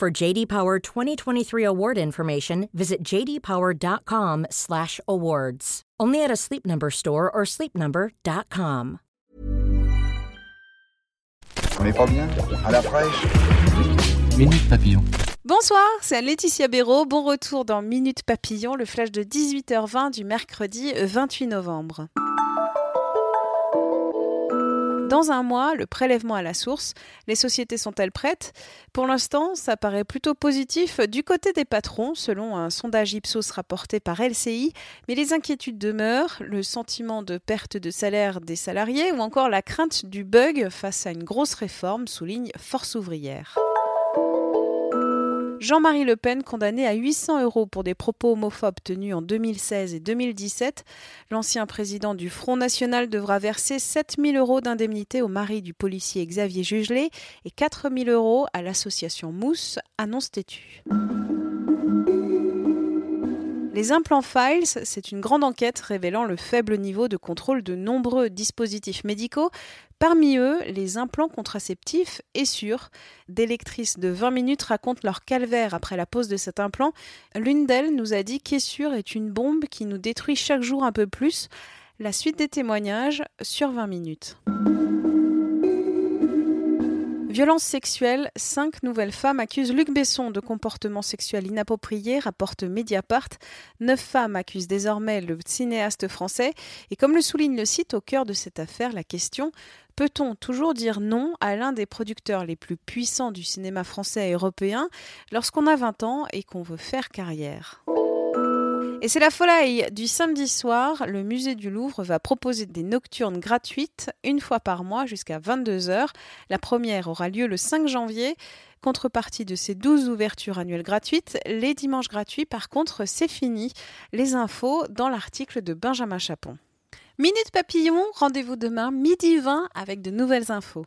For JD Power 2023 award information, visit jdpower.com/awards. Only at a Sleep Number store or sleepnumber.com. On est pas bien? À la fraîche? Minute Papillon. Bonsoir, c'est Laetitia Béraud. Bon retour dans Minute Papillon, le flash de 18h20 du mercredi 28 novembre. Dans un mois, le prélèvement à la source, les sociétés sont-elles prêtes? Pour l'instant, ça paraît plutôt positif du côté des patrons, selon un sondage Ipsos rapporté par LCI, mais les inquiétudes demeurent, le sentiment de perte de salaire des salariés ou encore la crainte du bug face à une grosse réforme, souligne Force ouvrière. Jean-Marie Le Pen condamné à 800 euros pour des propos homophobes tenus en 2016 et 2017. L'ancien président du Front National devra verser 7000 euros d'indemnité au mari du policier Xavier Jugelet et 4000 euros à l'association Mousse, annonce têtue. Les implants Files, c'est une grande enquête révélant le faible niveau de contrôle de nombreux dispositifs médicaux, parmi eux les implants contraceptifs et sûrs. Des lectrices de 20 minutes racontent leur calvaire après la pose de cet implant. L'une d'elles nous a dit qu'Essure est une bombe qui nous détruit chaque jour un peu plus. La suite des témoignages sur 20 minutes. Violence sexuelle, cinq nouvelles femmes accusent Luc Besson de comportement sexuel inapproprié, rapporte Mediapart. Neuf femmes accusent désormais le cinéaste français. Et comme le souligne le site, au cœur de cette affaire, la question Peut-on toujours dire non à l'un des producteurs les plus puissants du cinéma français et européen lorsqu'on a 20 ans et qu'on veut faire carrière? Et c'est la folie du samedi soir. Le musée du Louvre va proposer des nocturnes gratuites une fois par mois jusqu'à 22h. La première aura lieu le 5 janvier. Contrepartie de ces 12 ouvertures annuelles gratuites, les dimanches gratuits, par contre, c'est fini. Les infos dans l'article de Benjamin Chapon. Minute Papillon, rendez-vous demain midi 20 avec de nouvelles infos.